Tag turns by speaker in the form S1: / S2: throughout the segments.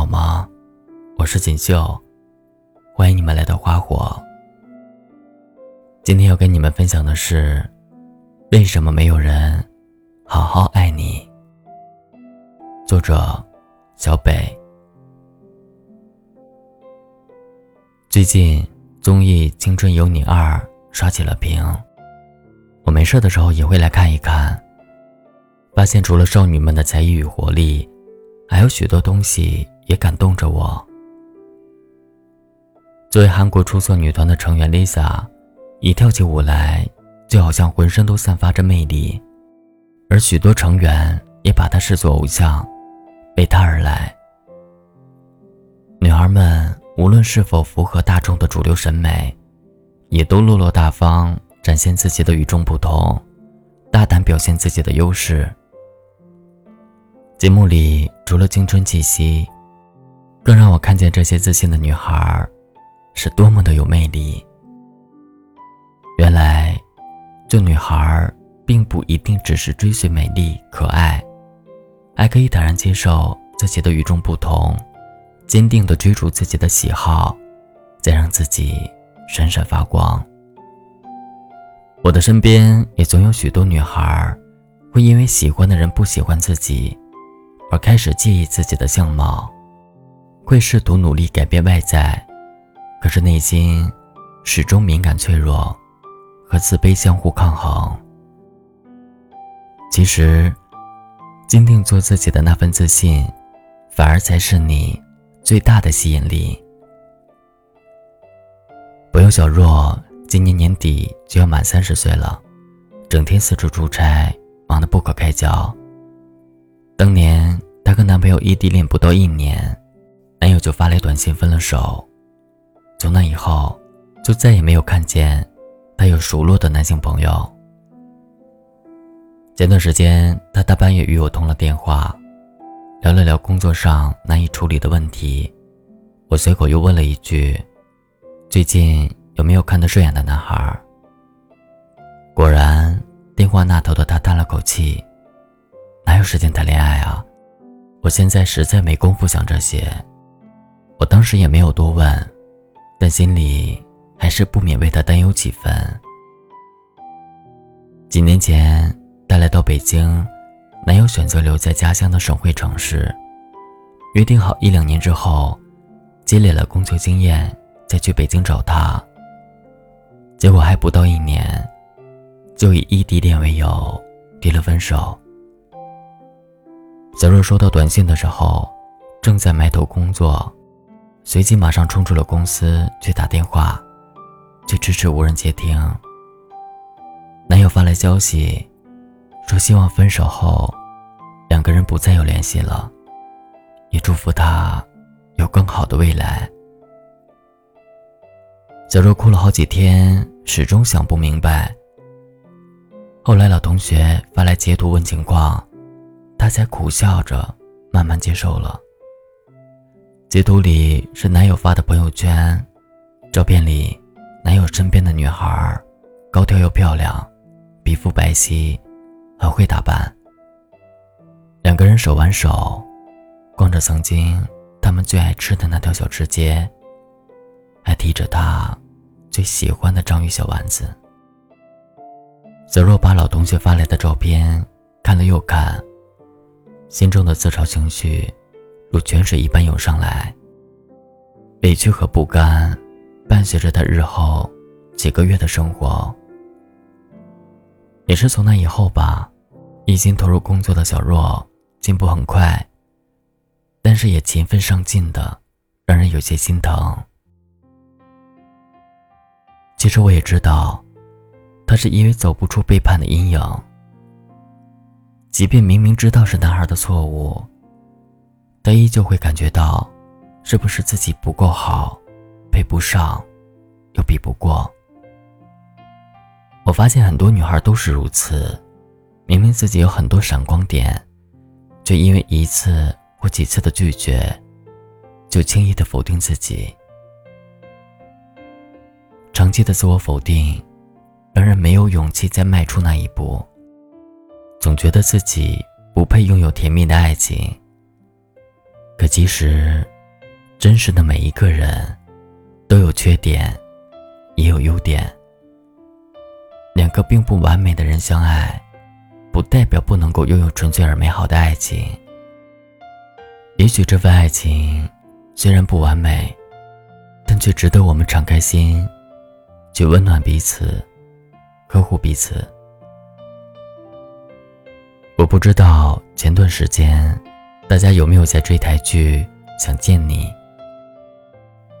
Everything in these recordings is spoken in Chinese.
S1: 好吗？我是锦绣，欢迎你们来到花火。今天要跟你们分享的是，为什么没有人好好爱你？作者：小北。最近综艺《青春有你二》刷起了屏，我没事的时候也会来看一看，发现除了少女们的才艺与活力。还有许多东西也感动着我。作为韩国出色女团的成员，Lisa，一跳起舞来就好像浑身都散发着魅力，而许多成员也把她视作偶像，为她而来。女孩们无论是否符合大众的主流审美，也都落落大方，展现自己的与众不同，大胆表现自己的优势。节目里除了青春气息，更让我看见这些自信的女孩是多么的有魅力。原来，做女孩并不一定只是追随美丽可爱，还可以坦然接受自己的与众不同，坚定的追逐自己的喜好，再让自己闪闪发光。我的身边也总有许多女孩，会因为喜欢的人不喜欢自己。而开始介意自己的相貌，会试图努力改变外在，可是内心始终敏感脆弱，和自卑相互抗衡。其实，坚定做自己的那份自信，反而才是你最大的吸引力。朋友小若今年年底就要满三十岁了，整天四处出差，忙得不可开交。当年她跟男朋友异地恋不到一年，男友就发来短信分了手。从那以后，就再也没有看见她有熟络的男性朋友。前段时间，她大半夜与我通了电话，聊了聊工作上难以处理的问题。我随口又问了一句：“最近有没有看得顺眼的男孩？”果然，电话那头的他叹了口气。哪有时间谈恋爱啊？我现在实在没工夫想这些。我当时也没有多问，但心里还是不免为他担忧几分。几年前，他来到北京，男友选择留在家乡的省会城市，约定好一两年之后，积累了工作经验再去北京找他。结果还不到一年，就以异地恋为由提了分手。小若收到短信的时候，正在埋头工作，随即马上冲出了公司去打电话，却迟迟无人接听。男友发来消息，说希望分手后两个人不再有联系了，也祝福他有更好的未来。小若哭了好几天，始终想不明白。后来老同学发来截图问情况。她才苦笑着，慢慢接受了。截图里是男友发的朋友圈，照片里，男友身边的女孩，高挑又漂亮，皮肤白皙，很会打扮。两个人手挽手，逛着曾经他们最爱吃的那条小吃街，还提着他最喜欢的章鱼小丸子。小若把老同学发来的照片看了又看。心中的自嘲情绪，如泉水一般涌上来。委屈和不甘，伴随着他日后几个月的生活。也是从那以后吧，一心投入工作的小若进步很快，但是也勤奋上进的，让人有些心疼。其实我也知道，他是因为走不出背叛的阴影。即便明明知道是男孩的错误，但依旧会感觉到，是不是自己不够好，配不上，又比不过。我发现很多女孩都是如此，明明自己有很多闪光点，却因为一次或几次的拒绝，就轻易的否定自己。长期的自我否定，让人没有勇气再迈出那一步。总觉得自己不配拥有甜蜜的爱情，其实，真实的每一个人，都有缺点，也有优点。两个并不完美的人相爱，不代表不能够拥有纯粹而美好的爱情。也许这份爱情虽然不完美，但却值得我们敞开心，去温暖彼此，呵护彼此。我不知道前段时间大家有没有在追台剧《想见你》，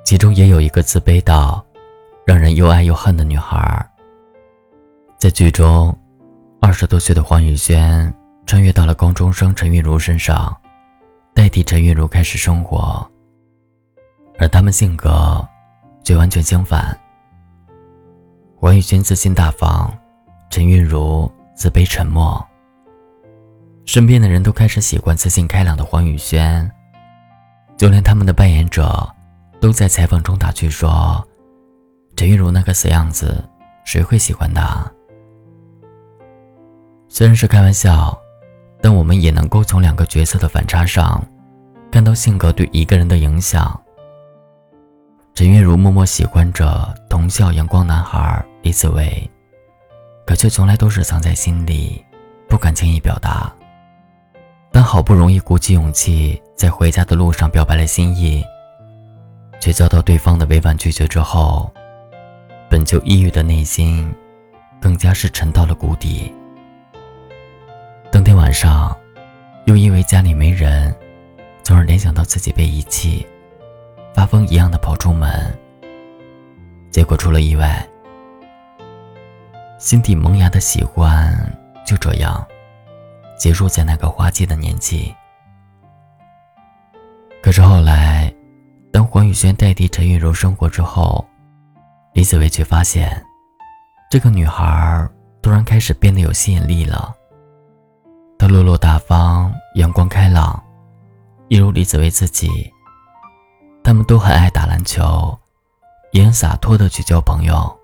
S1: 其中也有一个自卑到让人又爱又恨的女孩。在剧中，二十多岁的黄雨萱穿越到了高中生陈韵如身上，代替陈韵如开始生活。而他们性格却完全相反。黄雨萱自信大方，陈韵如自卑沉默。身边的人都开始喜欢自信开朗的黄雨萱，就连他们的扮演者，都在采访中打趣说：“陈韵如那个死样子，谁会喜欢她？”虽然是开玩笑，但我们也能够从两个角色的反差上，看到性格对一个人的影响。陈韵如默默喜欢着同校阳光男孩李子维，可却从来都是藏在心里，不敢轻易表达。当好不容易鼓起勇气在回家的路上表白了心意，却遭到对方的委婉拒绝之后，本就抑郁的内心，更加是沉到了谷底。当天晚上，又因为家里没人，从而联想到自己被遗弃，发疯一样的跑出门，结果出了意外，心底萌芽的喜欢就这样。结束在那个花季的年纪。可是后来，当黄雨萱代替陈韵如生活之后，李子维却发现，这个女孩突然开始变得有吸引力了。她落落大方、阳光开朗，一如李子维自己。他们都很爱打篮球，也很洒脱的去交朋友。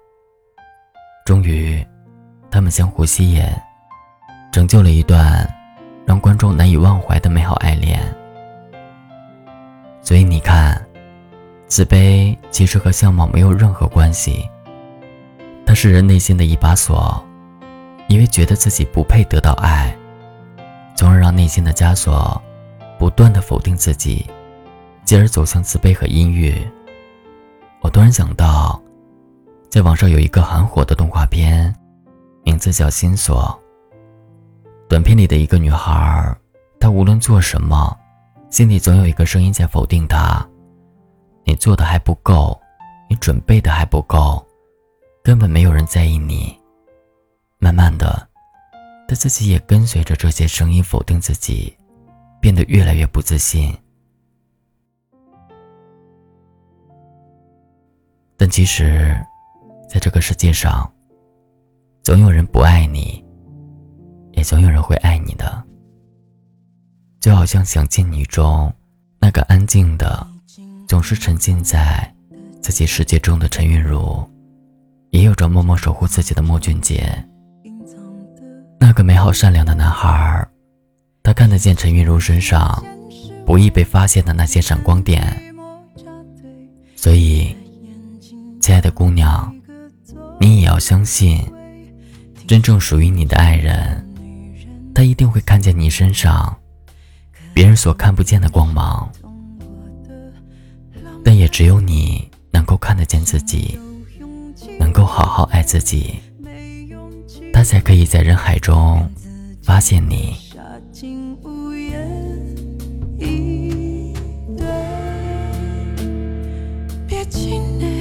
S1: 终于，他们相互吸引。拯救了一段让观众难以忘怀的美好爱恋。所以你看，自卑其实和相貌没有任何关系，它是人内心的一把锁，因为觉得自己不配得到爱，从而让内心的枷锁不断的否定自己，进而走向自卑和阴郁。我突然想到，在网上有一个很火的动画片，名字叫《心锁》。短片里的一个女孩，她无论做什么，心里总有一个声音在否定她：“你做的还不够，你准备的还不够，根本没有人在意你。”慢慢的，她自己也跟随着这些声音否定自己，变得越来越不自信。但其实，在这个世界上，总有人不爱你。也总有人会爱你的，就好像《想见你》中那个安静的、总是沉浸在自己世界中的陈韵如，也有着默默守护自己的莫俊杰。那个美好善良的男孩，他看得见陈韵如身上不易被发现的那些闪光点，所以，亲爱的姑娘，你也要相信，真正属于你的爱人。一定会看见你身上别人所看不见的光芒，但也只有你能够看得见自己，能够好好爱自己，他才可以在人海中发现你。别气馁，